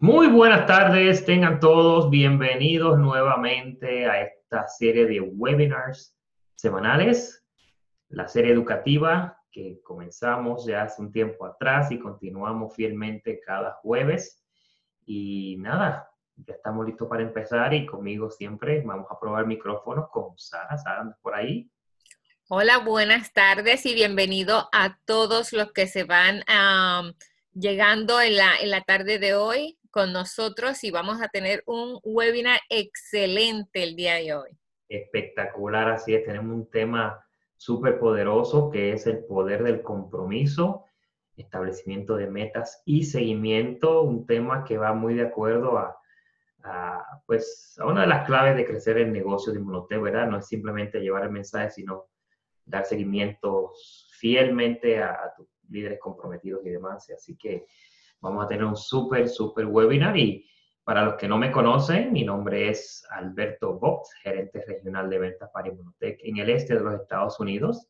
Muy buenas tardes, tengan todos bienvenidos nuevamente a esta serie de webinars semanales, la serie educativa que comenzamos ya hace un tiempo atrás y continuamos fielmente cada jueves. Y nada, ya estamos listos para empezar y conmigo siempre vamos a probar micrófonos con Sara. Sara, por ahí. Hola, buenas tardes y bienvenido a todos los que se van llegando en la, en la tarde de hoy con nosotros y vamos a tener un webinar excelente el día de hoy. Espectacular, así es. Tenemos un tema súper poderoso que es el poder del compromiso, establecimiento de metas y seguimiento, un tema que va muy de acuerdo a, pues, a una de las claves de crecer el negocio de Inmunotech, ¿verdad? No es simplemente llevar el mensaje, sino dar seguimiento fielmente a, a tus líderes comprometidos y demás. Así que Vamos a tener un súper, súper webinar y para los que no me conocen, mi nombre es Alberto Box, gerente regional de ventas para en el este de los Estados Unidos.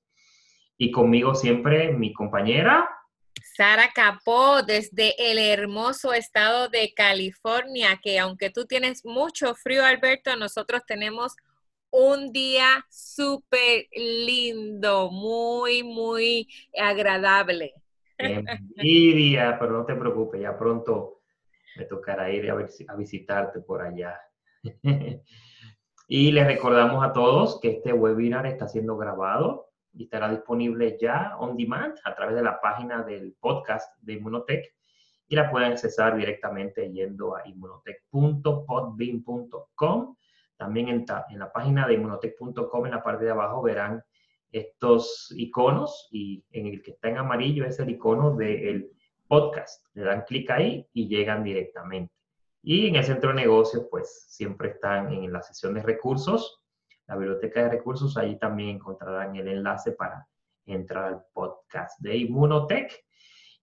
Y conmigo siempre mi compañera. Sara Capó, desde el hermoso estado de California, que aunque tú tienes mucho frío, Alberto, nosotros tenemos un día súper lindo, muy, muy agradable. Envidia, pero no te preocupes, ya pronto me tocará ir a, visitarte por allá. y les recordamos a todos que este webinar está siendo grabado y estará disponible ya on demand a través de la página del podcast de Inmunotech y la pueden accesar directamente yendo a inmunotech.podbean.com. También en, en la página de inmunotech.com en la parte de abajo verán estos iconos y en el que está en amarillo es el icono del podcast. Le dan clic ahí y llegan directamente. Y en el centro de negocios, pues siempre están en la sesión de recursos, la biblioteca de recursos, ahí también encontrarán el enlace para entrar al podcast de Inmunotech.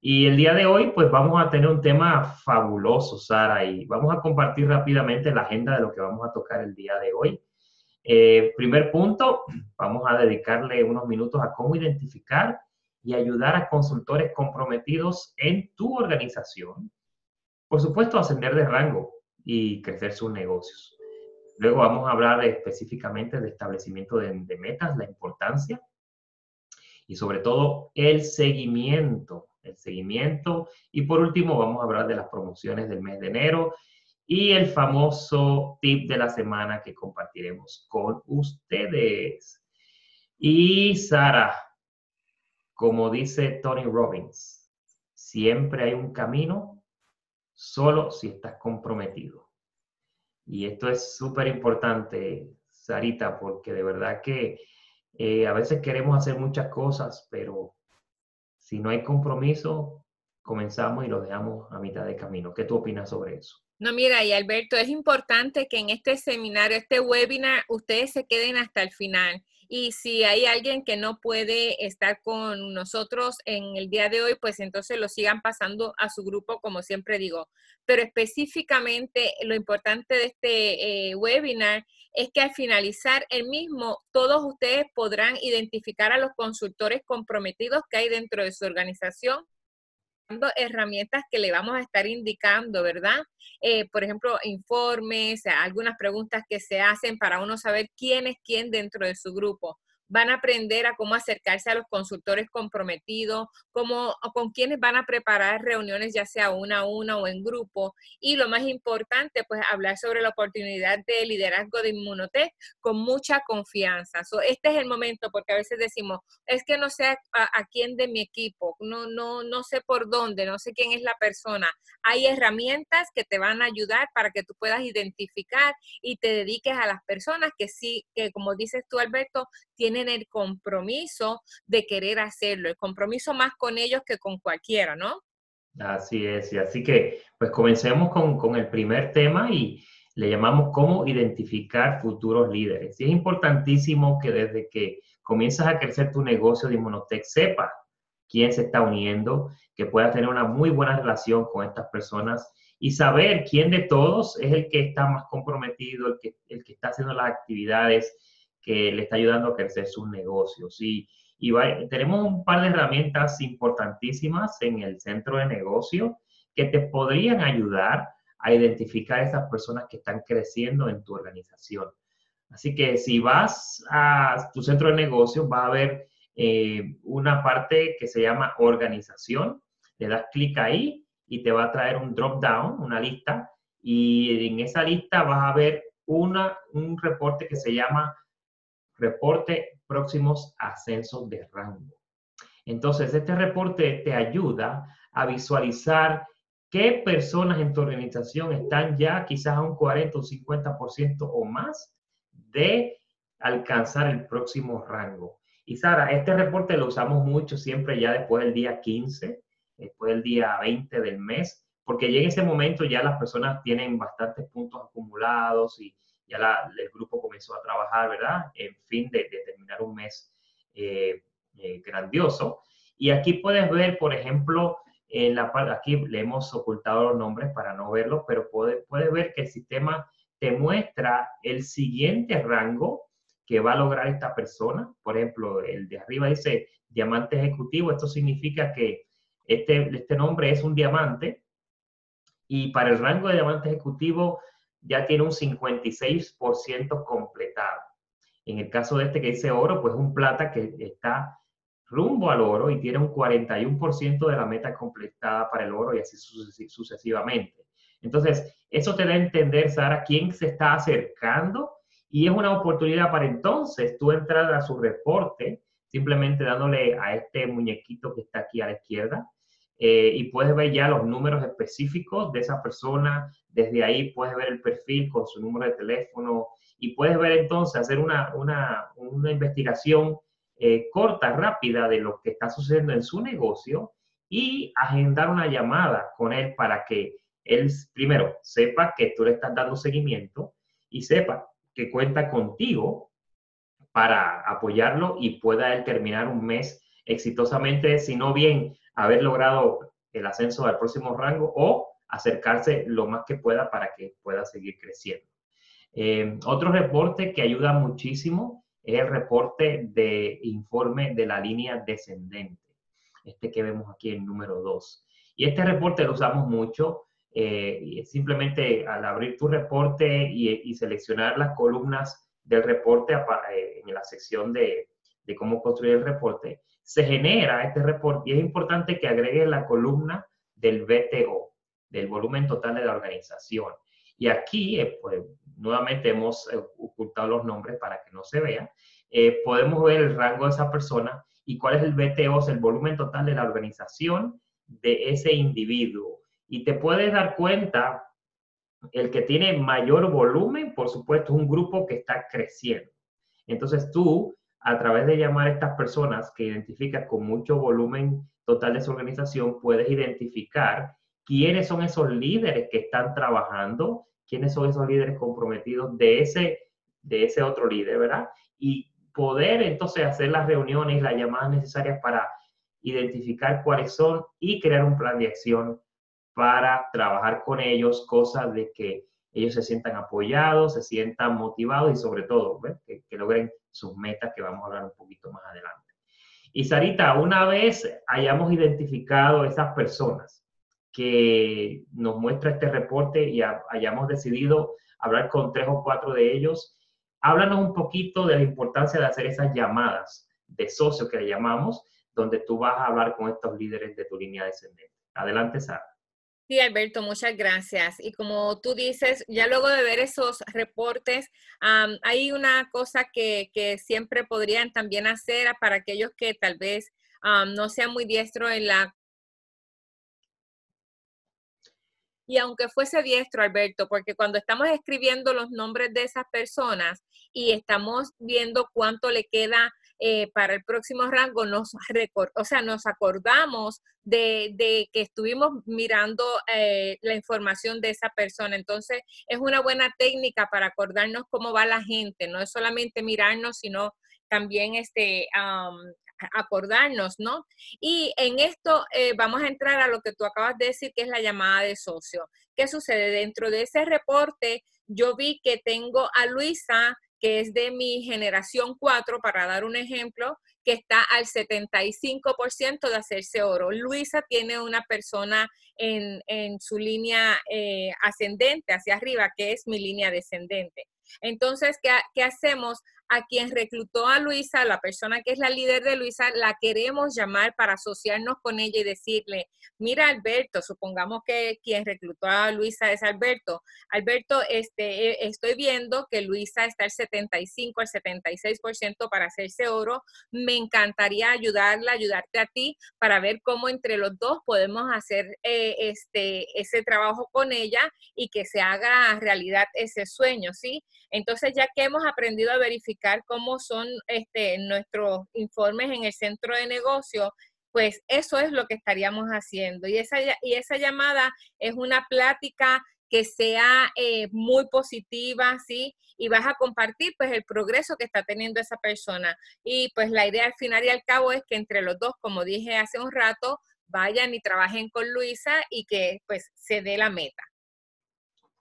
Y el día de hoy, pues vamos a tener un tema fabuloso, Sara, y vamos a compartir rápidamente la agenda de lo que vamos a tocar el día de hoy. Eh, primer punto, vamos a dedicarle unos minutos a cómo identificar y ayudar a consultores comprometidos en tu organización. Por supuesto, ascender de rango y crecer sus negocios. Luego vamos a hablar específicamente de establecimiento de, de metas, la importancia y sobre todo el seguimiento, el seguimiento. Y por último, vamos a hablar de las promociones del mes de enero y el famoso tip de la semana que compartiremos con ustedes. Y Sara, como dice Tony Robbins, siempre hay un camino solo si estás comprometido. Y esto es súper importante, Sarita, porque de verdad que eh, a veces queremos hacer muchas cosas, pero si no hay compromiso, comenzamos y lo dejamos a mitad de camino. ¿Qué tú opinas sobre eso? No, mira, y Alberto, es importante que en este seminario, este webinar, ustedes se queden hasta el final. Y si hay alguien que no puede estar con nosotros en el día de hoy, pues entonces lo sigan pasando a su grupo, como siempre digo. Pero específicamente lo importante de este eh, webinar es que al finalizar el mismo, todos ustedes podrán identificar a los consultores comprometidos que hay dentro de su organización herramientas que le vamos a estar indicando, ¿verdad? Eh, por ejemplo, informes, algunas preguntas que se hacen para uno saber quién es quién dentro de su grupo van a aprender a cómo acercarse a los consultores comprometidos, cómo, con quienes van a preparar reuniones, ya sea una a una o en grupo. Y lo más importante, pues hablar sobre la oportunidad de liderazgo de Inmunotech con mucha confianza. este es el momento, porque a veces decimos, es que no sé a, a, quién de mi equipo, no, no, no sé por dónde, no sé quién es la persona. Hay herramientas que te van a ayudar para que tú puedas identificar y te dediques a las personas que sí, que como dices tú, Alberto, tienen el compromiso de querer hacerlo, el compromiso más con ellos que con cualquiera, ¿no? Así es, y así que pues comencemos con, con el primer tema y le llamamos cómo identificar futuros líderes. Y es importantísimo que desde que comienzas a crecer tu negocio de Inmunotech sepa quién se está uniendo, que puedas tener una muy buena relación con estas personas y saber quién de todos es el que está más comprometido, el que, el que está haciendo las actividades, que le está ayudando a crecer sus negocios. Y, tenemos un par de herramientas importantísimas en el centro de negocio que te podrían ayudar a identificar esas personas que están creciendo en tu organización. Así que si vas a tu centro de negocios, va a haber eh, una parte que se llama organización. Le das clic ahí y te va a traer un drop down, una lista. Y en esa lista vas a ver una, un reporte que se llama reporte próximos ascensos de rango. Entonces, este reporte te ayuda a visualizar qué personas en tu organización están ya quizás a un 40 o 50% o más de alcanzar el próximo rango. Y Sara, este reporte lo usamos mucho siempre ya después del día 15, después del día 20 del mes, porque ya en ese momento ya las personas tienen bastantes puntos acumulados y ya el grupo comenzó a trabajar, ¿verdad? En fin de, terminar un mes eh, eh, grandioso. Y aquí puedes ver, por ejemplo, en la aquí le hemos ocultado los nombres para no verlos, pero puedes, puedes ver que el sistema te muestra el siguiente rango que va a lograr esta persona. Por ejemplo, el de arriba dice diamante ejecutivo. Esto significa que este, este nombre es un diamante y para el rango de diamante ejecutivo ya tiene un 56% completado. En el caso de este que dice oro, pues un plata que está rumbo al oro y tiene un 41% de la meta completada para el oro y así sucesivamente. Entonces, eso te da a entender, Sara, quién se está acercando y es una oportunidad para entonces tú entrar a su reporte, simplemente dándole a este muñequito que está aquí a la izquierda, eh, y puedes ver ya los números específicos de esa persona. Desde ahí puedes ver el perfil con su número de teléfono y puedes ver entonces, hacer una, una, una investigación eh, corta, rápida de lo que está sucediendo en su negocio y agendar una llamada con él para que él primero sepa que tú le estás dando seguimiento y sepa que cuenta contigo para apoyarlo y pueda él terminar un mes exitosamente, si no bien haber logrado el ascenso al próximo rango o acercarse lo más que pueda para que pueda seguir creciendo. Eh, otro reporte que ayuda muchísimo es el reporte de informe de la línea descendente, este que vemos aquí en número 2. Y este reporte lo usamos mucho, eh, simplemente al abrir tu reporte y, seleccionar las columnas del reporte eh, en la sección de, de cómo construir el reporte, se genera este reporte y es importante que agregue la columna del BTO, del volumen total de la organización. Y aquí, eh, pues, nuevamente hemos eh, ocultado los nombres para que no se vean. Eh, podemos ver el rango de esa persona y cuál es el BTO, es el volumen total de la organización de ese individuo. Y te puedes dar cuenta, el que tiene mayor volumen, por supuesto, es un grupo que está creciendo. Entonces tú a través de llamar a estas personas que identificas con mucho volumen total de su organización, puedes identificar quiénes son esos líderes que están trabajando, quiénes son esos líderes comprometidos de ese, de ese otro líder, ¿verdad? Y poder entonces hacer las reuniones las llamadas necesarias para identificar cuáles son y crear un plan de acción para trabajar con ellos, cosas de que ellos se sientan apoyados, se sientan motivados y sobre todo que, logren sus metas que vamos a hablar un poquito más adelante. Y Sarita, una vez hayamos identificado esas personas que nos muestra este reporte y hayamos decidido hablar con tres o cuatro de ellos, háblanos un poquito de la importancia de hacer esas llamadas de socio que le llamamos, donde tú vas a hablar con estos líderes de tu línea descendente. Adelante, Sara. Sí, Alberto, muchas gracias. Y como tú dices, ya luego de ver esos reportes, hay una cosa que, siempre podrían también hacer para aquellos que tal vez no sean muy diestros en la... Y aunque fuese diestro, Alberto, porque cuando estamos escribiendo los nombres de esas personas y estamos viendo cuánto le queda eh, para el próximo rango nos, o sea, nos acordamos de, que estuvimos mirando eh, la información de esa persona. Entonces, es una buena técnica para acordarnos cómo va la gente. No es solamente mirarnos, sino también este, acordarnos, ¿no? Y en esto eh, vamos a entrar a lo que tú acabas de decir, que es la llamada de socio. ¿Qué sucede? Dentro de ese reporte, yo vi que tengo a Luisa que es de mi generación 4, para dar un ejemplo, que está al 75% de hacerse oro. Luisa tiene una persona en, su línea eh, ascendente hacia arriba, que es mi línea descendente. Entonces, ¿qué, ¿qué, hacemos? A quien reclutó a Luisa, la persona que es la líder de Luisa, la queremos llamar para asociarnos con ella y decirle, mira Alberto, supongamos que quien reclutó a Luisa es Alberto. Alberto, este, eh, estoy viendo que Luisa está al 75, al 76% para hacerse oro. Me encantaría ayudarla, ayudarte a ti para ver cómo entre los dos podemos hacer eh, este, ese trabajo con ella y que se haga realidad ese sueño, ¿sí? Entonces, ya que hemos aprendido a verificar cómo son este, nuestros informes en el centro de negocio, pues eso es lo que estaríamos haciendo. Y esa, y esa llamada es una plática que sea eh, muy positiva, ¿sí? Y vas a compartir pues el progreso que está teniendo esa persona. Y pues la idea al final y al cabo es que entre los dos, como dije hace un rato, vayan y trabajen con Luisa y que pues se dé la meta.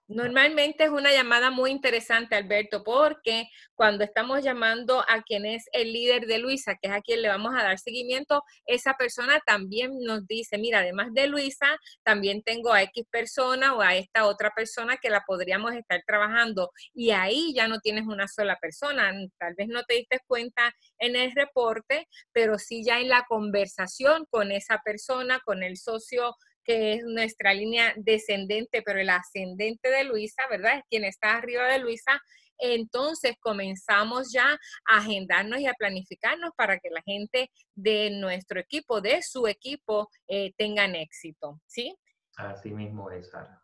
Normalmente es una llamada muy interesante, Alberto, porque cuando estamos llamando a quien es el líder de Luisa, que es a quien le vamos a dar seguimiento, esa persona también nos dice, mira, además de Luisa, también tengo a X persona o a esta otra persona que la podríamos estar trabajando. Y ahí ya no tienes una sola persona. Tal vez no te diste cuenta en el reporte, pero sí ya en la conversación con esa persona, con el socio que es nuestra línea descendente, pero el ascendente de Luisa, ¿verdad? Es quien está arriba de Luisa. Entonces comenzamos ya a agendarnos y a planificarnos para que la gente de nuestro equipo, de su equipo, eh, tengan éxito, ¿sí? Así mismo es, Sara.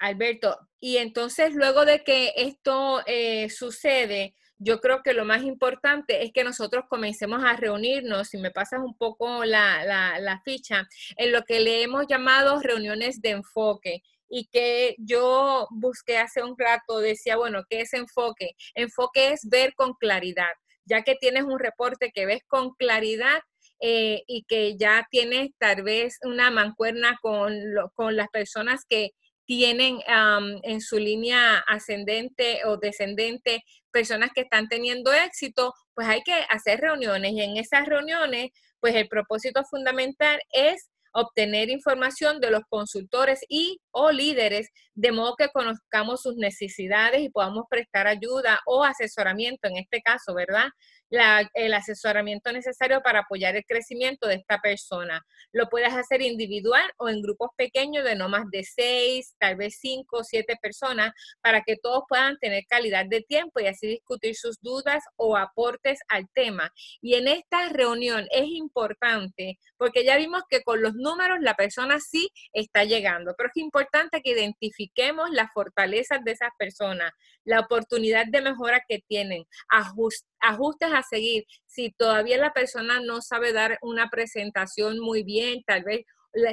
Alberto, y entonces luego de que esto eh, sucede, yo creo que lo más importante es que nosotros comencemos a reunirnos, si me pasas un poco la, ficha, en lo que le hemos llamado reuniones de enfoque y que yo busqué hace un rato, decía, bueno, ¿qué es enfoque? Enfoque es ver con claridad, ya que tienes un reporte que ves con claridad. Eh, y que ya tienes tal vez una mancuerna con, con las personas que tienen en su línea ascendente o descendente personas que están teniendo éxito, pues hay que hacer reuniones y en esas reuniones, pues el propósito fundamental es obtener información de los consultores y o líderes, de modo que conozcamos sus necesidades y podamos prestar ayuda o asesoramiento, en este caso, ¿verdad? El asesoramiento necesario para apoyar el crecimiento de esta persona. Lo puedes hacer individual o en grupos pequeños de no más de seis, tal vez cinco o siete personas, para que todos puedan tener calidad de tiempo y así discutir sus dudas o aportes al tema. Y en esta reunión es importante, porque ya vimos que con los números la persona sí está llegando, pero es importante que identifiquemos las fortalezas de esas personas, la oportunidad de mejora que tienen, ajustes a seguir. Si todavía la persona no sabe dar una presentación muy bien, tal vez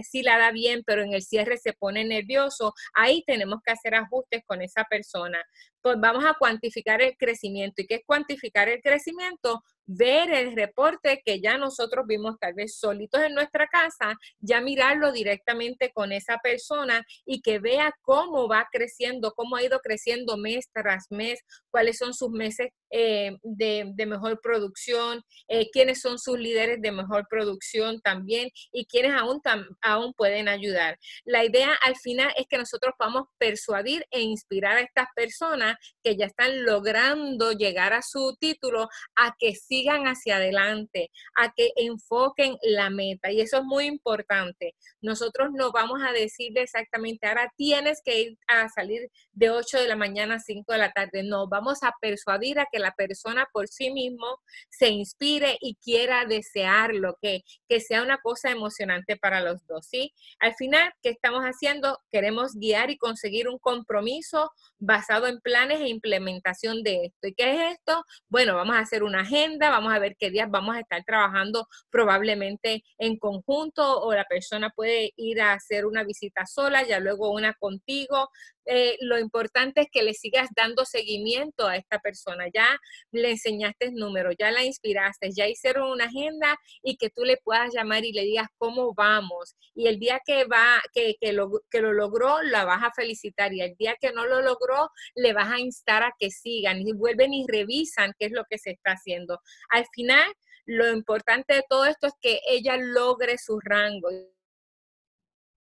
sí la da bien, pero en el cierre se pone nervioso, ahí tenemos que hacer ajustes con esa persona. Pues vamos a cuantificar el crecimiento. ¿Y qué es cuantificar el crecimiento? ver el reporte que ya nosotros vimos tal vez solitos en nuestra casa, ya mirarlo directamente con esa persona y que vea cómo va creciendo, cómo ha ido creciendo mes tras mes, cuáles son sus meses eh, de, mejor producción, eh, quiénes son sus líderes de mejor producción también y quiénes aún, aún pueden ayudar. La idea al final es que nosotros podamos persuadir e inspirar a estas personas que ya están logrando llegar a su título a que sigan hacia adelante, a que enfoquen la meta. Y eso es muy importante. Nosotros no vamos a decirle exactamente, ahora tienes que ir a salir de 8 de la mañana a 5 de la tarde. No, vamos a persuadir a que la persona por sí mismo se inspire y quiera desearlo, que, que sea una cosa emocionante para los dos. ¿sí? Al final, ¿qué estamos haciendo? Queremos guiar y conseguir un compromiso basado en e implementación de esto. ¿Y qué es esto? Bueno, vamos a hacer una agenda vamos a ver qué días vamos a estar trabajando probablemente en conjunto o la persona puede ir a hacer una visita sola, ya luego una contigo. Eh, lo importante es que le sigas dando seguimiento a esta persona. Ya le enseñaste números, ya la inspiraste, ya hicieron una agenda y que tú le puedas llamar y le digas cómo vamos. Y el día que va, que, que, lo, que lo logró, la vas a felicitar. Y el día que no lo logró, le vas a instar a que sigan y vuelven y revisan qué es lo que se está haciendo. Al final, Lo importante de todo esto es que ella logre su rango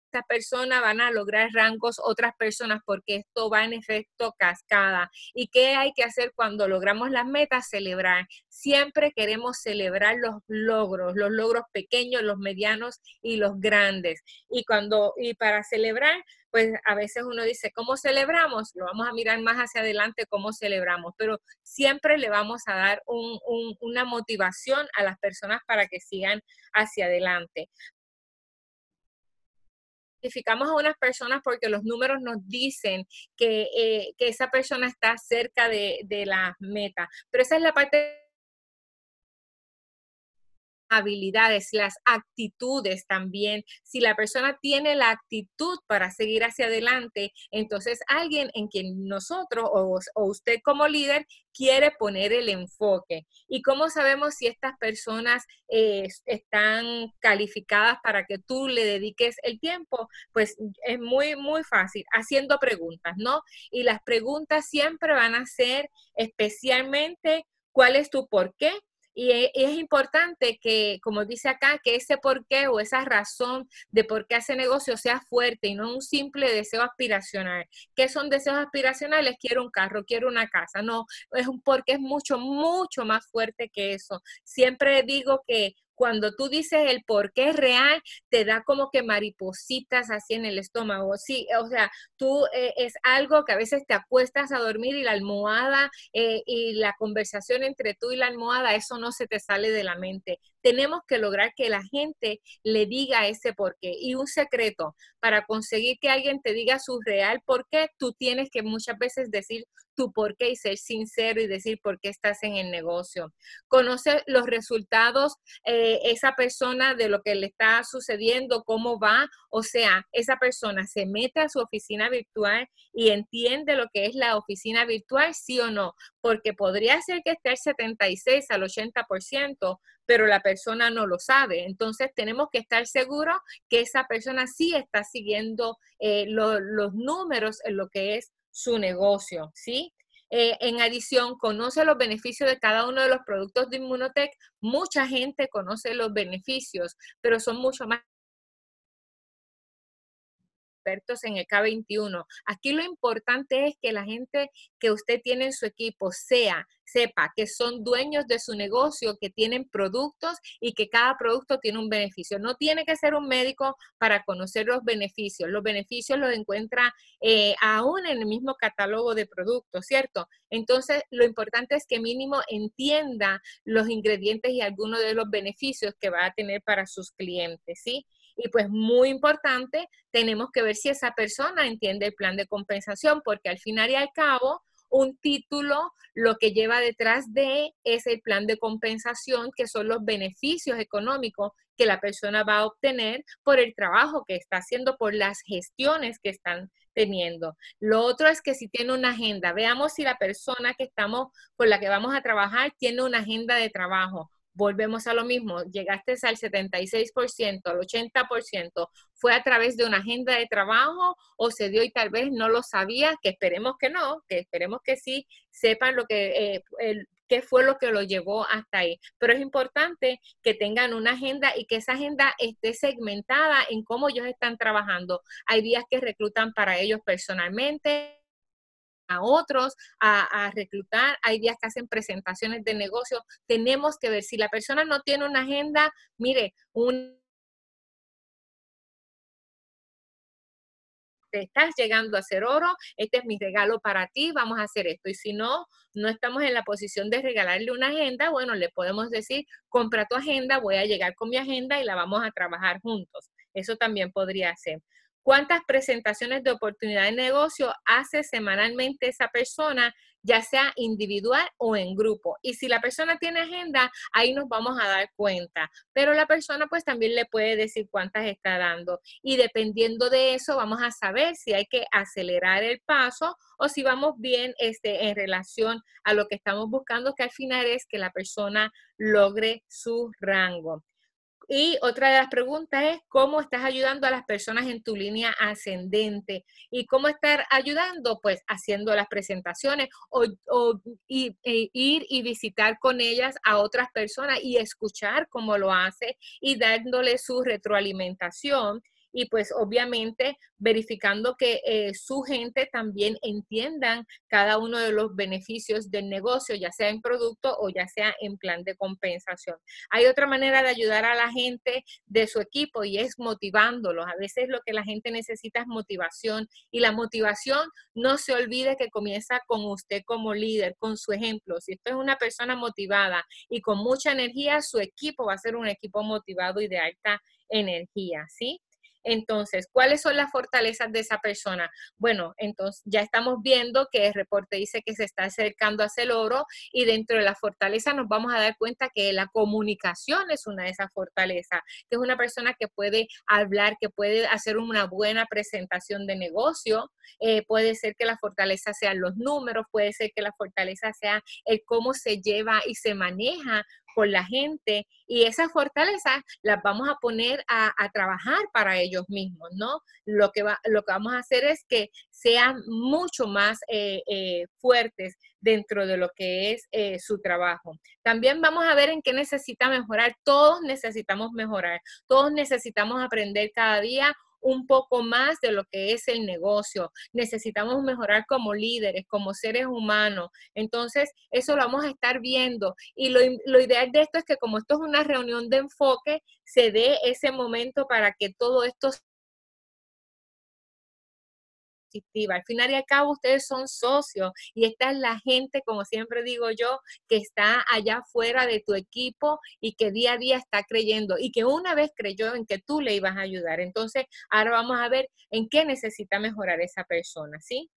esta persona van a lograr rangos otras personas porque esto va en efecto cascada. ¿Y qué hay que hacer cuando logramos las metas? Celebrar. Siempre queremos celebrar los logros, los logros pequeños, los medianos y los grandes. Y cuando y para celebrar, pues a veces uno dice, ¿cómo celebramos? Lo vamos a mirar más hacia adelante cómo celebramos, pero siempre le vamos a dar una motivación a las personas para que sigan hacia adelante identificamos a unas personas porque los números nos dicen que, eh, esa persona está cerca de, de la meta. Pero esa es la parte habilidades, las actitudes también. Si la persona tiene la actitud para seguir hacia adelante, entonces alguien en quien nosotros o, usted como líder quiere poner el enfoque. ¿Y cómo sabemos si estas personas eh, están calificadas para que tú le dediques el tiempo? Pues es muy, muy fácil, haciendo preguntas, ¿no? Y las preguntas siempre van a ser especialmente cuál es tu por qué, e, y es, importante que, como dice acá, que ese porqué o esa razón de por qué hace negocio sea fuerte y no un simple deseo aspiracional. ¿Qué son deseos aspiracionales? Quiero un carro, quiero una casa. No, es un porqué es mucho, mucho más fuerte que eso. Siempre digo que cuando tú dices el por qué real, te da como que maripositas así en el estómago. Sí, o sea, tú eh, es algo que a veces te acuestas a dormir y la almohada eh, y la conversación entre tú y la almohada, eso no se te sale de la mente. Tenemos que lograr que la gente le diga ese por qué. Y un secreto, para conseguir que alguien te diga su real por qué, tú tienes que muchas veces decir tu por qué y ser sincero y decir por qué estás en el negocio. Conoce los resultados, eh, esa persona de lo que le está sucediendo, cómo va. O sea, esa persona se mete a su oficina virtual y entiende lo que es la oficina virtual, sí o no, porque podría ser que esté al 76, al 80%, pero la persona no lo sabe. Entonces tenemos que estar seguros que esa persona sí está siguiendo eh, los números en lo que es su negocio, ¿sí? Eh, en adición, conoce los beneficios de cada uno de los productos de Inmunotech. Mucha gente conoce los beneficios, pero son mucho más en el K21. Aquí lo importante es que la gente que usted tiene en su equipo sea sepa que son dueños de su negocio, que tienen productos y que cada producto tiene un beneficio. No tiene que ser un médico para conocer los beneficios. Los beneficios los encuentra eh, aún en el mismo catálogo de productos, ¿cierto? Entonces, lo importante es que mínimo entienda los ingredientes y algunos de los beneficios que va a tener para sus clientes, ¿sí? Y pues muy importante, tenemos que ver si esa persona entiende el plan de compensación, porque al final y al cabo, un título lo que lleva detrás de es el plan de compensación, que son los beneficios económicos que la persona va a obtener por el trabajo que está haciendo, por las gestiones que están teniendo. Lo otro es que si tiene una agenda, veamos si la persona que estamos con la que vamos a trabajar tiene una agenda de trabajo volvemos a lo mismo, llegaste al 76%, al 80%, fue a través de una agenda de trabajo o se dio y tal vez no lo sabía, que esperemos que no, que esperemos que sí sepan lo que, eh, qué fue lo que lo llevó hasta ahí. Pero es importante que tengan una agenda y que esa agenda esté segmentada en cómo ellos están trabajando. Hay días que reclutan para ellos personalmente, a otros a, reclutar, hay días que hacen presentaciones de negocio, tenemos que ver si la persona no tiene una agenda, mire, un te estás llegando a hacer oro, este es mi regalo para ti, vamos a hacer esto. Y si no, no estamos en la posición de regalarle una agenda, bueno, le podemos decir, compra tu agenda, voy a llegar con mi agenda y la vamos a trabajar juntos. Eso también podría ser cuántas presentaciones de oportunidad de negocio hace semanalmente esa persona, ya sea individual o en grupo. Y si la persona tiene agenda, ahí nos vamos a dar cuenta. Pero la persona pues también le puede decir cuántas está dando. Y dependiendo de eso, vamos a saber si hay que acelerar el paso o si vamos bien este, en relación a lo que estamos buscando, que al final es que la persona logre su rango Y otra de las preguntas es cómo estás ayudando a las personas en tu línea ascendente y cómo estar ayudando, pues haciendo las presentaciones o, e ir y visitar con ellas a otras personas y escuchar cómo lo hace y dándole su retroalimentación y pues obviamente verificando que eh, su gente también entiendan cada uno de los beneficios del negocio, ya sea en producto o ya sea en plan de compensación. Hay otra manera de ayudar a la gente de su equipo y es motivándolos. A veces lo que la gente necesita es motivación y la motivación no se olvide que comienza con usted como líder, con su ejemplo. Si usted es una persona motivada y con mucha energía, su equipo va a ser un equipo motivado y de alta energía, ¿sí? Entonces, ¿cuáles son las fortalezas de esa persona? Bueno, entonces ya estamos viendo que el reporte dice que se está acercando hacia el oro y dentro de la fortaleza nos vamos a dar cuenta que la comunicación es una de esas fortalezas, que es una persona que puede hablar, que puede hacer una buena presentación de negocio, eh, puede ser que la fortaleza sean los números, puede ser que la fortaleza sea el cómo se lleva y se maneja con la gente y esa fortaleza las vamos a poner a, trabajar para ellos mismos, ¿no? Lo que, va, lo que vamos a hacer es que sean mucho más eh, eh, fuertes dentro de lo que es eh, su trabajo. También vamos a ver en qué necesita mejorar. Todos necesitamos mejorar, todos necesitamos aprender cada día un poco más de lo que es el negocio. Necesitamos mejorar como líderes, como seres humanos. Entonces, eso lo vamos a estar viendo. Y lo, lo, ideal de esto es que como esto es una reunión de enfoque, se dé ese momento para que todo esto al final y al cabo, ustedes son socios y esta es la gente, como siempre digo yo, que está allá fuera de tu equipo y que día a día está creyendo y que una vez creyó en que tú le ibas a ayudar. Entonces, ahora vamos a ver en qué necesita mejorar esa persona, ¿sí?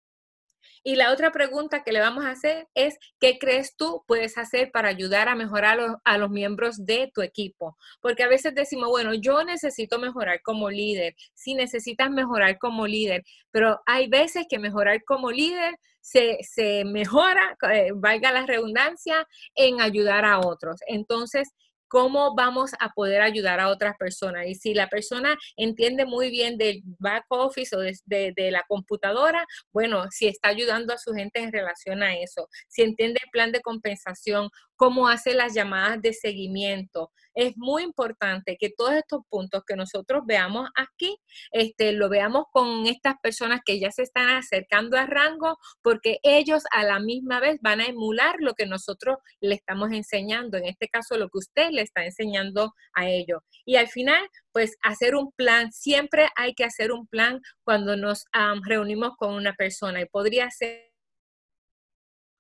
Y la otra pregunta que le vamos a hacer es, ¿qué crees tú puedes hacer para ayudar a mejorar a los, miembros de tu equipo? Porque a veces decimos, bueno, yo necesito mejorar como líder, si necesitas mejorar como líder, pero hay veces que mejorar como líder se, se mejora, eh, valga la redundancia, en ayudar a otros. Entonces, cómo vamos a poder ayudar a otras personas. Y si la persona entiende muy bien del back office o de, la computadora, bueno, si está ayudando a su gente en relación a eso, si entiende el plan de compensación, cómo hace las llamadas de seguimiento. Es muy importante que todos estos puntos que nosotros veamos aquí, este, lo veamos con estas personas que ya se están acercando a rango, porque ellos a la misma vez van a emular lo que nosotros le estamos enseñando, en este caso lo que usted le está enseñando a ellos. Y al final, pues hacer un plan, siempre hay que hacer un plan cuando nos reunimos con una persona y podría ser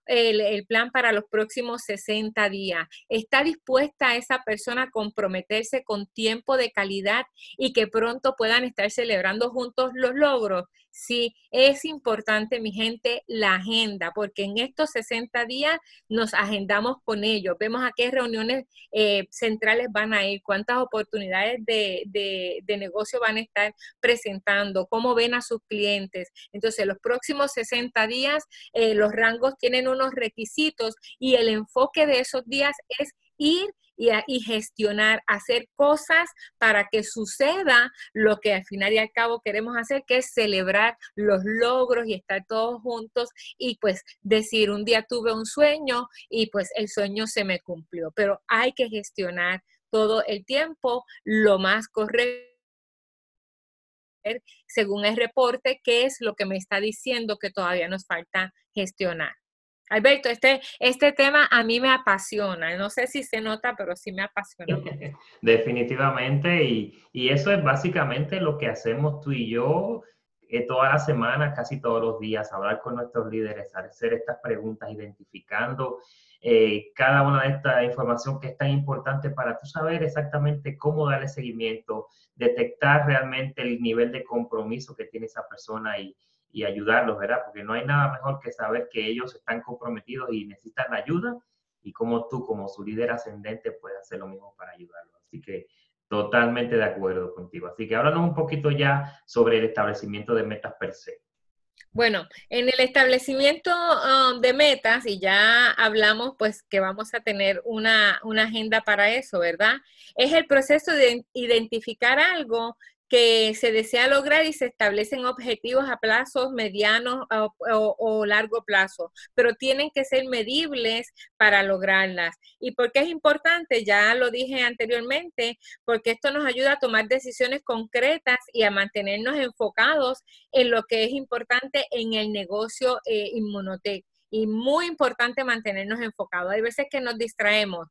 el, plan para los próximos 60 días. ¿Está dispuesta esa persona a comprometerse con tiempo de calidad y que pronto puedan estar celebrando juntos los logros? Sí, es importante, mi gente, la agenda, porque en estos 60 días nos agendamos con ellos, vemos a qué reuniones eh, centrales van a ir, cuántas oportunidades de, de, negocio van a estar presentando, cómo ven a sus clientes. Entonces, los próximos 60 días, eh, los rangos tienen unos requisitos y el enfoque de esos días es ir y, gestionar, hacer cosas para que suceda lo que al final y al cabo queremos hacer, que es celebrar los logros y estar todos juntos y pues decir, un día tuve un sueño y pues el sueño se me cumplió, pero hay que gestionar todo el tiempo lo más correcto según el reporte, qué es lo que me está diciendo que todavía nos falta gestionar. Alberto, este, este tema a mí me apasiona. No sé si se nota, pero sí me apasiona. Definitivamente, y, y, eso es básicamente lo que hacemos tú y yo eh, todas las semanas, casi todos los días, hablar con nuestros líderes, hacer estas preguntas, identificando eh, cada una de esta información que es tan importante para tú saber exactamente cómo darle seguimiento, detectar realmente el nivel de compromiso que tiene esa persona y, y ayudarlos, ¿verdad? Porque no hay nada mejor que saber que ellos están comprometidos y necesitan ayuda y cómo tú, como su líder ascendente, puedes hacer lo mismo para ayudarlos. Así que totalmente de acuerdo contigo. Así que háblanos un poquito ya sobre el establecimiento de metas per se. Bueno, en el establecimiento um, de metas, y ya hablamos pues que vamos a tener una, una agenda para eso, ¿verdad? Es el proceso de identificar algo que se desea lograr y se establecen objetivos a plazos medianos o, largo plazo, pero tienen que ser medibles para lograrlas. ¿Y por qué es importante? Ya lo dije anteriormente, porque esto nos ayuda a tomar decisiones concretas y a mantenernos enfocados en lo que es importante en el negocio eh, Inmunotech y muy importante mantenernos enfocados. Hay veces que nos distraemos,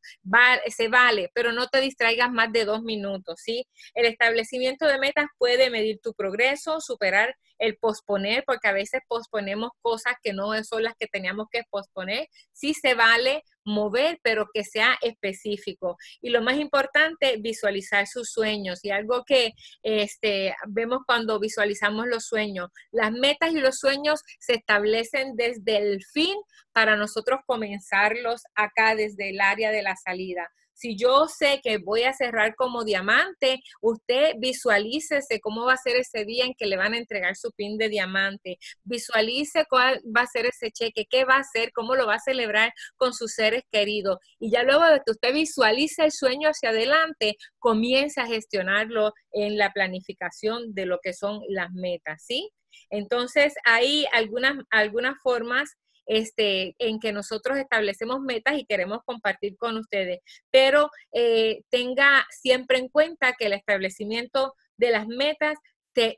se vale, pero no te distraigas más de dos minutos, ¿sí? El establecimiento de metas puede medir tu progreso, superar el posponer, porque a veces posponemos cosas que no son las que teníamos que posponer. Sí se vale mover, pero que sea específico. Y lo más importante, visualizar sus sueños. Y algo que este, vemos cuando visualizamos los sueños, las metas y los sueños se establecen desde el fin para nosotros comenzarlos acá desde el área de la salida. Si yo sé que voy a cerrar como diamante, usted visualícese cómo va a ser ese día en que le van a entregar su pin de diamante. Visualice cuál va a ser ese cheque, qué va a hacer, cómo lo va a celebrar con sus seres queridos. Y ya luego de que usted visualice el sueño hacia adelante, comience a gestionarlo en la planificación de lo que son las metas, ¿sí? Entonces, hay algunas, algunas formas este, en que nosotros establecemos metas y queremos compartir con ustedes. Pero eh, tenga siempre en cuenta que el establecimiento de las metas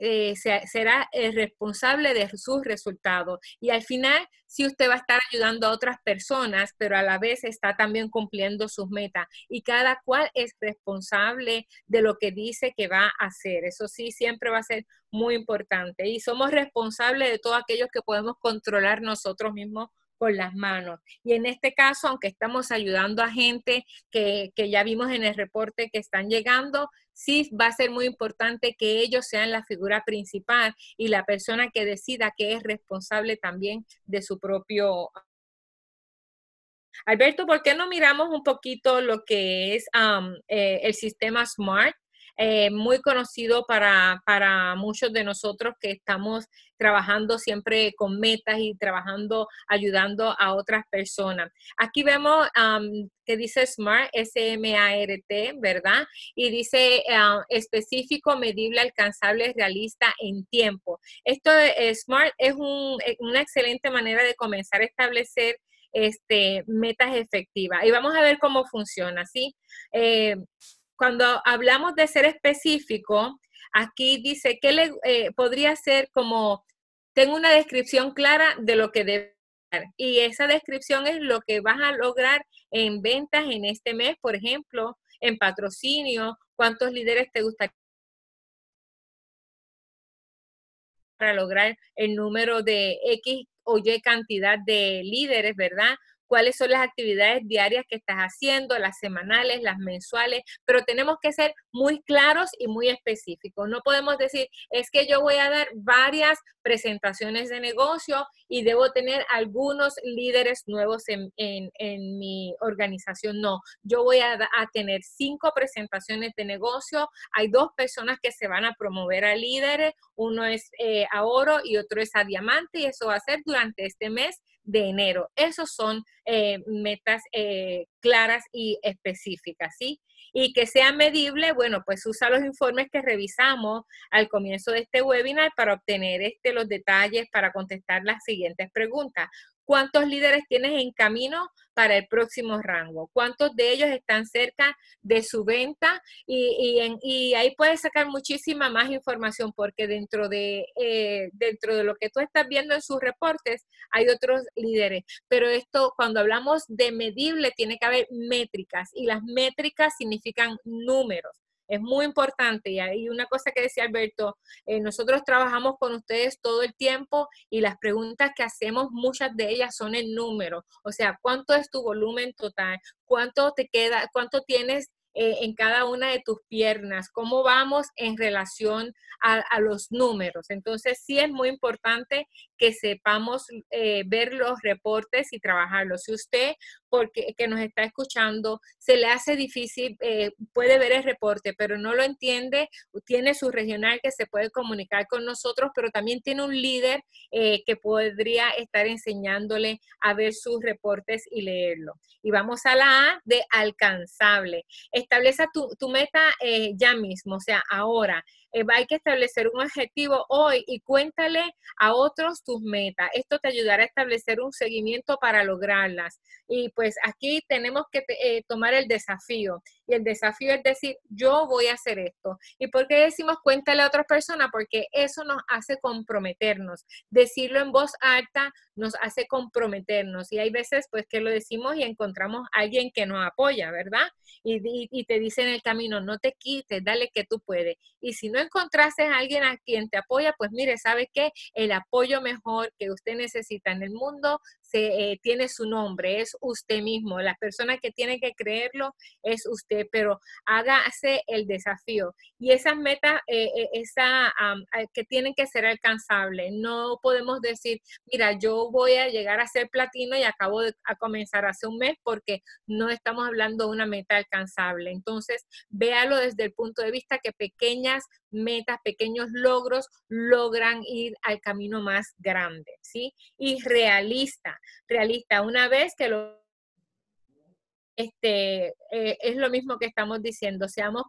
eh, será el responsable de sus resultados. Y al final, si usted va a estar ayudando a otras personas, pero a la vez está también cumpliendo sus metas. Y cada cual es responsable de lo que dice que va a hacer. Eso sí, siempre va a ser muy importante. Y somos responsables de todo aquello que podemos controlar nosotros mismos con las manos. Y en este caso, aunque estamos ayudando a gente que, que, ya vimos en el reporte que están llegando, sí va a ser muy importante que ellos sean la figura principal y la persona que decida que es responsable también de su propio Alberto, ¿por qué no miramos un poquito lo que es eh, el sistema SMART? Eh, muy conocido para, para, muchos de nosotros que estamos trabajando siempre con metas y trabajando, ayudando a otras personas. Aquí vemos que dice SMART, S-M-A-R-T, ¿verdad? Y dice específico, medible, alcanzable, realista en tiempo. Esto de SMART es eh, una excelente manera de comenzar a establecer este, metas efectivas. Y vamos a ver cómo funciona, ¿sí? Eh, cuando hablamos de ser específico, aquí dice que le eh, podría ser como, tengo una descripción clara de lo que debe y esa descripción es lo que vas a lograr en ventas en este mes, por ejemplo, en patrocinio, cuántos líderes te gustaría para lograr el número de X o Y cantidad de líderes, ¿verdad? Cuáles son las actividades diarias que estás haciendo, las semanales, las mensuales, pero tenemos que ser muy claros y muy específicos. No podemos decir, es que yo voy a dar varias presentaciones de negocio y debo tener algunos líderes nuevos en, mi organización. No, yo voy a, tener cinco presentaciones de negocio. Hay dos personas que se van a promover a líderes, uno es eh, a oro y otro es a diamante y eso va a ser durante este mes de enero. Esos son eh, metas eh, claras y específicas, ¿sí? Y que sea medible, bueno, pues usa los informes que revisamos al comienzo de este webinar para obtener este, los detalles para contestar las siguientes preguntas cuántos líderes tienes en camino para el próximo rango, cuántos de ellos están cerca de su venta y, ahí puedes sacar muchísima más información porque dentro de, eh, dentro de lo que tú estás viendo en sus reportes hay otros líderes, pero esto cuando hablamos de medible tiene que haber métricas y las métricas significan números es muy importante. Y hay una cosa que decía Alberto, eh, nosotros trabajamos con ustedes todo el tiempo y las preguntas que hacemos, muchas de ellas son en número. O sea, ¿cuánto es tu volumen total? ¿Cuánto te queda? ¿Cuánto tienes eh, en cada una de tus piernas, cómo vamos en relación a, los números. Entonces, sí es muy importante que sepamos eh, ver los reportes y trabajarlos. Si usted, porque que nos está escuchando, se le hace difícil, eh, puede ver el reporte, pero no lo entiende, tiene su regional que se puede comunicar con nosotros, pero también tiene un líder que podría estar enseñándole a ver sus reportes y leerlo. Y vamos a la A de alcanzable establece tu, meta eh, ya mismo, o sea, ahora. Eh, hay que establecer un objetivo hoy y cuéntale a otros tus metas. Esto te ayudará a establecer un seguimiento para lograrlas. Y pues aquí tenemos que eh, tomar el desafío. Y el desafío es decir, yo voy a hacer esto. ¿Y por qué decimos cuéntale a otra persona? Porque eso nos hace comprometernos. Decirlo en voz alta nos hace comprometernos. Y hay veces pues que lo decimos y encontramos a alguien que nos apoya, ¿verdad? Y, y te dice en el camino, no te quites, dale que tú puedes. Y si no encontraste a alguien a quien te apoya, pues mire, ¿sabe qué? El apoyo mejor que usted necesita en el mundo se, eh, tiene su nombre, es usted mismo. La persona que tiene que creerlo es usted, pero hágase el desafío. Y esas metas eh, eh, esa, que tienen que ser alcanzables. No podemos decir, mira, yo voy a llegar a ser platino y acabo de comenzar hace un mes porque no estamos hablando de una meta alcanzable. Entonces, véalo desde el punto de vista que pequeñas metas, pequeños logros logran ir al camino más grande, ¿sí? Y realista, realista. Una vez que lo este, eh, es lo mismo que estamos diciendo, seamos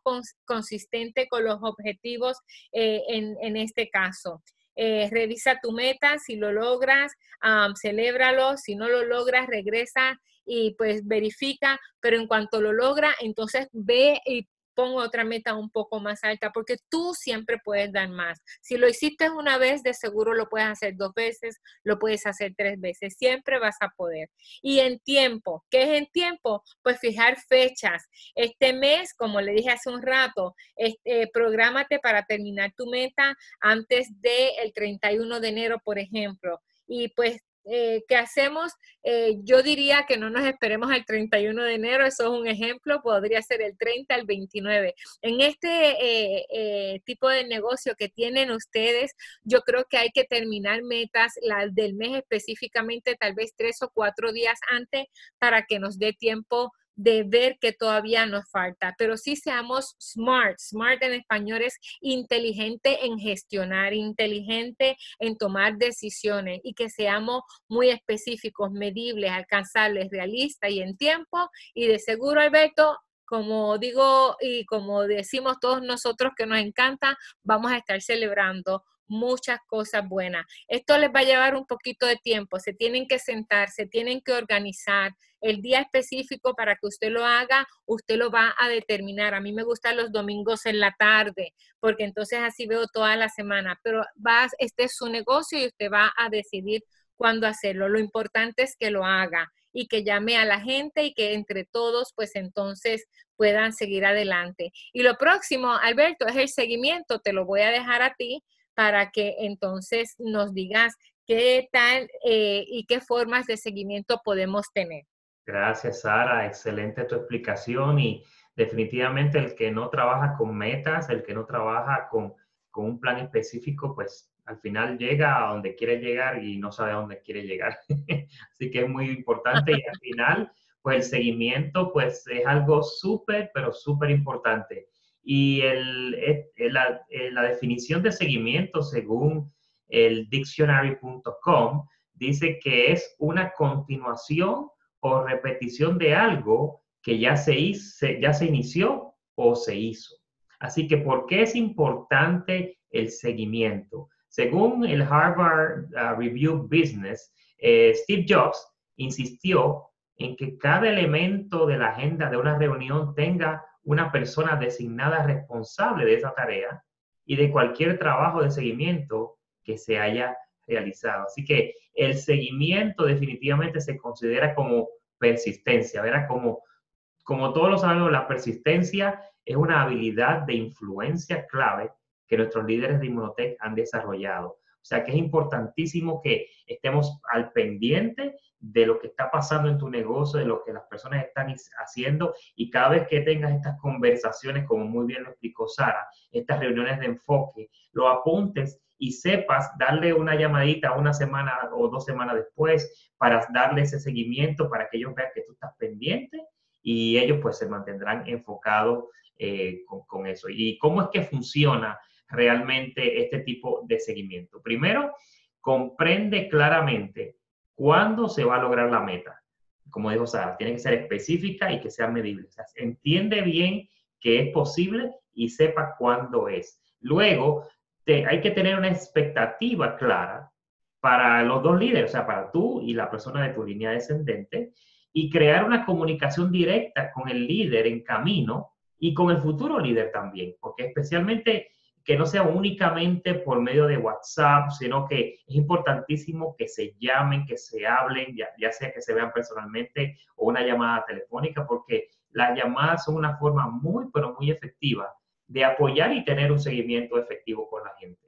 consistentes con los objetivos eh, en, este caso. Eh, revisa tu meta, si lo logras, um, celébralo, si no lo logras, regresa y pues verifica, pero en cuanto lo logra, entonces ve y pongo otra meta un poco más alta, porque tú siempre puedes dar más. Si lo hiciste una vez, de seguro lo puedes hacer dos veces, lo puedes hacer tres veces, siempre vas a poder. Y en tiempo, ¿qué es en tiempo? Pues fijar fechas. Este mes, como le dije hace un rato, este, prográmate para terminar tu meta antes del 31 de enero, por ejemplo. Y pues eh, que hacemos, eh, yo diría que no nos esperemos al 31 de enero, eso es un ejemplo, podría ser el 30 al 29. En este eh, tipo de negocio que tienen ustedes, yo creo que hay que terminar metas las del mes específicamente, tal vez tres o cuatro días antes, para que nos dé tiempo de ver que todavía nos falta, pero sí seamos smart. Smart en español es inteligente en gestionar, inteligente en tomar decisiones y que seamos muy específicos, medibles, alcanzables, realistas y en tiempo. Y de seguro, Alberto, como digo y como decimos todos nosotros que nos encanta, vamos a estar celebrando muchas cosas buenas. Esto les va a llevar un poquito de tiempo, se tienen que sentar, se tienen que organizar. El día específico para que usted lo haga, usted lo va a determinar. A mí me gustan los domingos en la tarde, porque entonces así veo toda la semana, pero va, este es su negocio y usted va a decidir cuándo hacerlo. Lo importante es que lo haga y que llame a la gente y que entre todos, pues entonces puedan seguir adelante. Y lo próximo, Alberto, es el seguimiento. Te lo voy a dejar a ti para que entonces nos digas qué tal eh, y qué formas de seguimiento podemos tener. Gracias, Sara. Excelente tu explicación y definitivamente el que no trabaja con metas, el que no trabaja con, con un plan específico, pues al final llega a donde quiere llegar y no sabe a dónde quiere llegar. Así que es muy importante y al final, pues el seguimiento, pues es algo súper, pero súper importante. Y el, la, la, definición de seguimiento, según el dictionary.com, dice que es una continuación o repetición de algo que ya se, hizo, ya se inició o se hizo. Así que, ¿por qué es importante el seguimiento? Según el Harvard uh, Review Business, eh, Steve Jobs insistió en que cada elemento de la agenda de una reunión tenga una persona designada responsable de esa tarea y de cualquier trabajo de seguimiento que se haya realizado. Así que el seguimiento definitivamente se considera como persistencia, ¿verdad? Como, como todos lo sabemos, la persistencia es una habilidad de influencia clave que nuestros líderes de Inmunotech han desarrollado. O sea que es importantísimo que estemos al pendiente de lo que está pasando en tu negocio, de lo que las personas están haciendo y cada vez que tengas estas conversaciones, como muy bien lo explicó Sara, estas reuniones de enfoque, lo apuntes y sepas darle una llamadita una semana o dos semanas después para darle ese seguimiento para que ellos vean que tú estás pendiente y ellos pues se mantendrán enfocados eh, con, eso. ¿Y cómo es que funciona realmente este tipo de seguimiento? Primero, comprende claramente cuándo se va a lograr la meta. Como dijo Sara, tiene que ser específica y que sea medible. Entiende bien que es posible y sepa cuándo es. Luego, hay que tener una expectativa clara para los dos líderes, o sea, para tú y la persona de tu línea descendente, y crear una comunicación directa con el líder en camino y con el futuro líder también, porque especialmente que no sea únicamente por medio de WhatsApp, sino que es importantísimo que se llamen, que se hablen, ya, ya sea que se vean personalmente o una llamada telefónica, porque las llamadas son una forma muy, pero muy efectiva de apoyar y tener un seguimiento efectivo con la gente.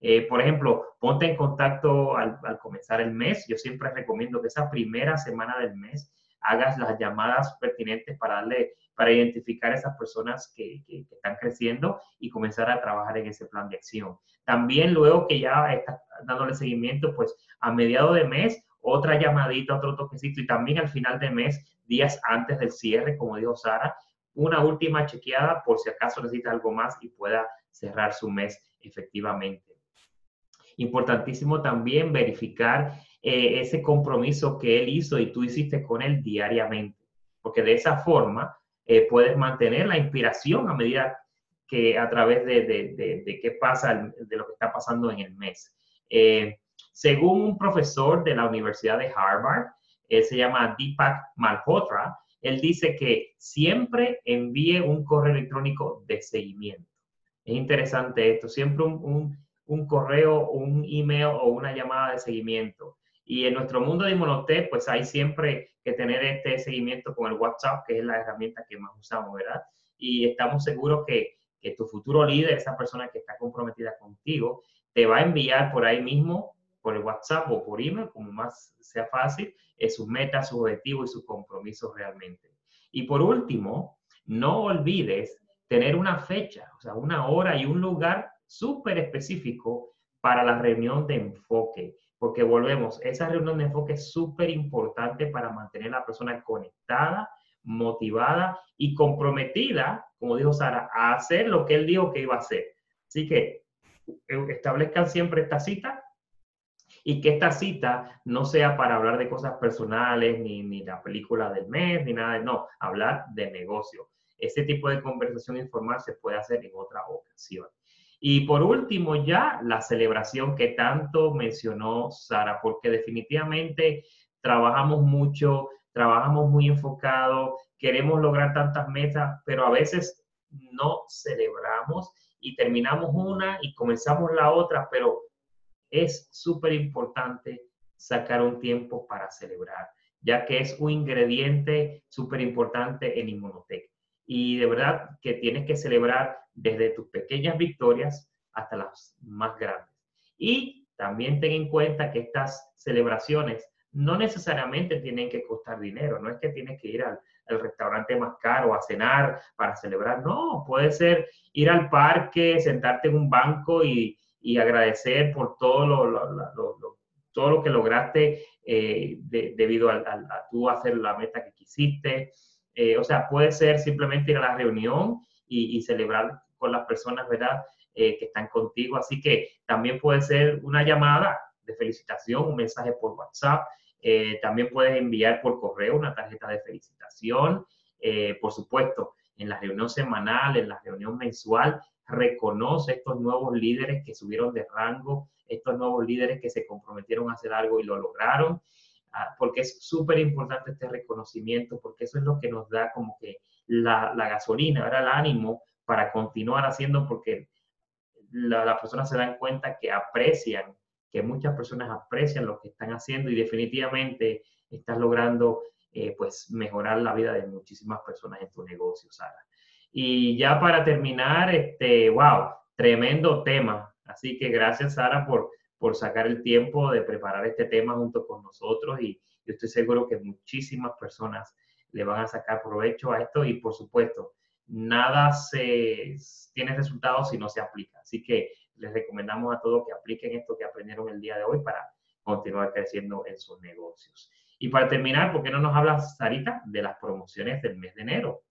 Eh, por ejemplo, ponte en contacto al, comenzar el mes. Yo siempre recomiendo que esa primera semana del mes hagas las llamadas pertinentes para darle, para identificar a esas personas que, que, están creciendo y comenzar a trabajar en ese plan de acción. También luego que ya estás dándole seguimiento, pues a mediado de mes, otra llamadita, otro toquecito y también al final de mes, días antes del cierre, como dijo Sara, una última chequeada por si acaso necesita algo más y pueda cerrar su mes efectivamente. Importantísimo también verificar eh, ese compromiso que él hizo y tú hiciste con él diariamente, porque de esa forma eh, puedes mantener la inspiración a medida que a través de, qué pasa, de lo que está pasando en el mes. Eh, según un profesor de la Universidad de Harvard, se llama Deepak Malhotra, él dice que siempre envíe un correo electrónico de seguimiento. Es interesante esto, siempre un, correo, un email o una llamada de seguimiento. Y en nuestro mundo de Inmunotech, pues hay siempre que tener este seguimiento con el WhatsApp, que es la herramienta que más usamos, ¿verdad? Y estamos seguros que tu futuro líder, esa persona que está comprometida contigo, te va a enviar por ahí mismo, por el WhatsApp o por email, como más sea fácil, sus metas, sus objetivos y sus compromisos realmente. Y por último, no olvides tener una fecha, o sea, una hora y un lugar súper específico para la reunión de enfoque, porque volvemos, esa reunión de enfoque es súper importante para mantener a la persona conectada, motivada y comprometida, como dijo Sara, a hacer lo que él dijo que iba a hacer. Así que eh, establezcan siempre esta cita y que esta cita no sea para hablar de cosas personales, ni, ni la película del mes, ni nada, no, hablar de negocio. Ese tipo de conversación informal se puede hacer en otra ocasión. Y por último, ya la celebración que tanto mencionó Sara, porque definitivamente trabajamos mucho, trabajamos muy enfocado, queremos lograr tantas metas, pero a veces no celebramos y terminamos una y comenzamos la otra, pero es súper importante sacar un tiempo para celebrar, ya que es un ingrediente súper importante en Inmunotech. Y de verdad que tienes que celebrar desde tus pequeñas victorias hasta las más grandes. Y también ten en cuenta que estas celebraciones no necesariamente tienen que costar dinero, no es que tienes que ir al, al, restaurante más caro a cenar para celebrar, no, puede ser ir al parque, sentarte en un banco y, y agradecer por todo lo, todo lo que lograste eh, debido a, a, hacer la meta que quisiste. Eh, o sea, puede ser simplemente ir a la reunión y, celebrar con las personas, ¿verdad? Eh, que están contigo. Así que también puede ser una llamada de felicitación, un mensaje por WhatsApp. también puedes enviar por correo una tarjeta de felicitación. por supuesto, en la reunión semanal, en la reunión mensual, reconoce estos nuevos líderes que subieron de rango, estos nuevos líderes que se comprometieron a hacer algo y lo lograron, ah, porque es súper importante este reconocimiento, porque eso es lo que nos da como que la, gasolina, ahora el ánimo para continuar haciendo, porque las personas se dan cuenta que aprecian, que muchas personas aprecian lo que están haciendo y definitivamente estás logrando eh, pues mejorar la vida de muchísimas personas en tu negocio, Sara. Y ya para terminar, este, wow, tremendo tema. Así que gracias, Sara, por, por sacar el tiempo de preparar este tema junto con nosotros y yo estoy seguro que muchísimas personas le van a sacar provecho a esto y por supuesto, nada se tiene resultados si no se aplica. Así que les recomendamos a todos que apliquen esto que aprendieron el día de hoy para continuar creciendo en sus negocios. Y para terminar, ¿por qué no nos hablas, Sarita, de las promociones del mes de enero?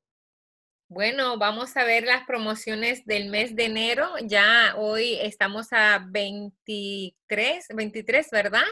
Bueno, vamos a ver las promociones del mes de enero. Ya hoy estamos a 23, 23, ¿verdad?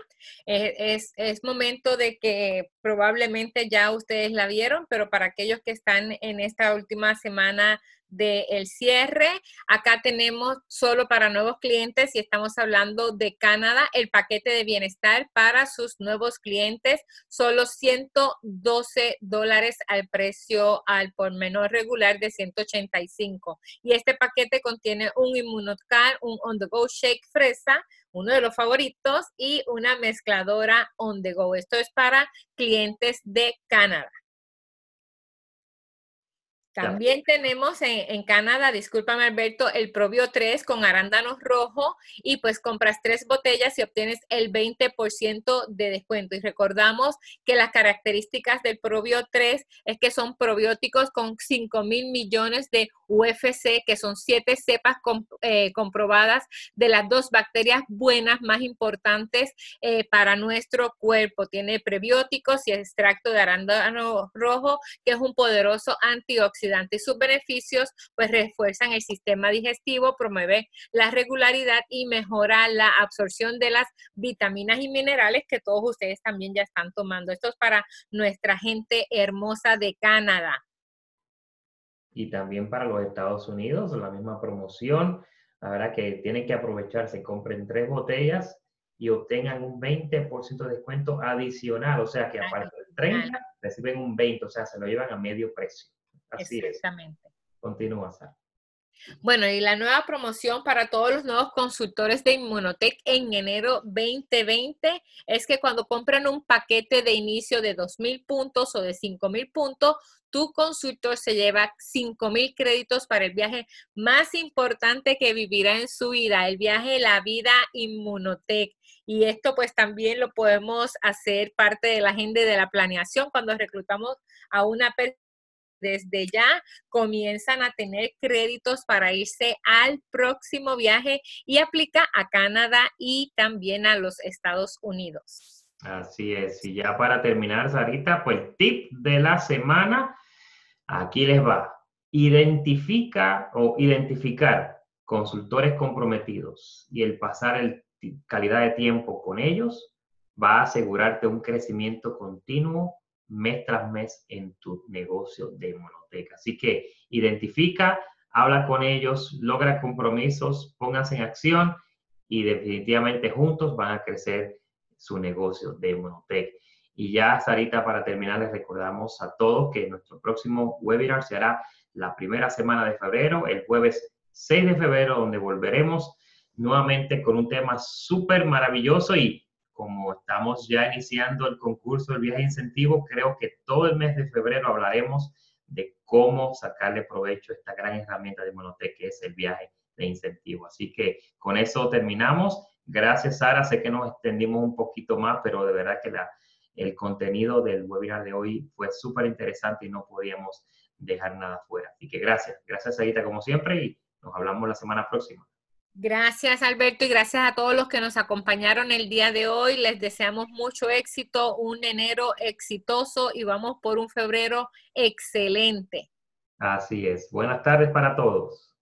Eh, es, es, momento de que probablemente ya ustedes la vieron, pero para aquellos que están en esta última semana del cierre. Acá tenemos solo para nuevos clientes y estamos hablando de Canadá, el paquete de bienestar para sus nuevos clientes, solo 112 dólares al precio al por menor regular de 185. Y este paquete contiene un inmunocar, un on the go shake fresa, uno de los favoritos y una mezcladora on the go. Esto es para clientes de Canadá. También tenemos en, Canadá, discúlpame Alberto, el Probio 3 con arándanos rojo y pues compras tres botellas y obtienes el 20% de descuento. Y recordamos que las características del Probio 3 es que son probióticos con 5 mil millones de UFC, que son siete cepas eh, comprobadas de las dos bacterias buenas más importantes eh, para nuestro cuerpo. Tiene prebióticos y extracto de arándano rojo, que es un poderoso antioxidante. Y sus beneficios pues refuerzan el sistema digestivo, promueve la regularidad y mejora la absorción de las vitaminas y minerales que todos ustedes también ya están tomando. Esto es para nuestra gente hermosa de Canadá y también para los Estados Unidos, la misma promoción. La verdad que tienen que aprovecharse, compren tres botellas y obtengan un 20% de descuento adicional, o sea que aparte del 30 reciben un 20, o sea, se lo llevan a medio precio. Así Exactamente. es. Continúa, Sara. Bueno, y la nueva promoción para todos los nuevos consultores de Inmunotech en enero 2020 es que cuando compran un paquete de inicio de 2.000 puntos o de 5.000 puntos, tu consultor se lleva 5 mil créditos para el viaje más importante que vivirá en su vida, el viaje La Vida Inmunotech. Y esto pues también lo podemos hacer parte de la agenda de la planeación cuando reclutamos a una persona desde ya comienzan a tener créditos para irse al próximo viaje y aplica a Canadá y también a los Estados Unidos. Así es. Y ya para terminar, Sarita, pues tip de la semana Aquí les va. Identifica o identificar consultores comprometidos y el pasar el calidad de tiempo con ellos va a asegurarte un crecimiento continuo mes tras mes en tu negocio de monoteca. Así que identifica, habla con ellos, logra compromisos, pónganse en acción y definitivamente juntos van a crecer su negocio de monoteca. Y ya, Sarita, para terminar, les recordamos a todos que nuestro próximo webinar será la primera semana de febrero, el jueves 6 de febrero, donde volveremos nuevamente con un tema súper maravilloso y como estamos ya iniciando el concurso del viaje incentivo, creo que todo el mes de febrero hablaremos de cómo sacarle provecho a esta gran herramienta de Monotec, que es el viaje de incentivo. Así que con eso terminamos. Gracias, Sara. Sé que nos extendimos un poquito más, pero de verdad que la, el contenido del webinar de hoy fue súper interesante y no podíamos dejar nada fuera. Así que gracias, gracias Aguita como siempre y nos hablamos la semana próxima. Gracias Alberto y gracias a todos los que nos acompañaron el día de hoy. Les deseamos mucho éxito, un enero exitoso y vamos por un febrero excelente. Así es. Buenas tardes para todos.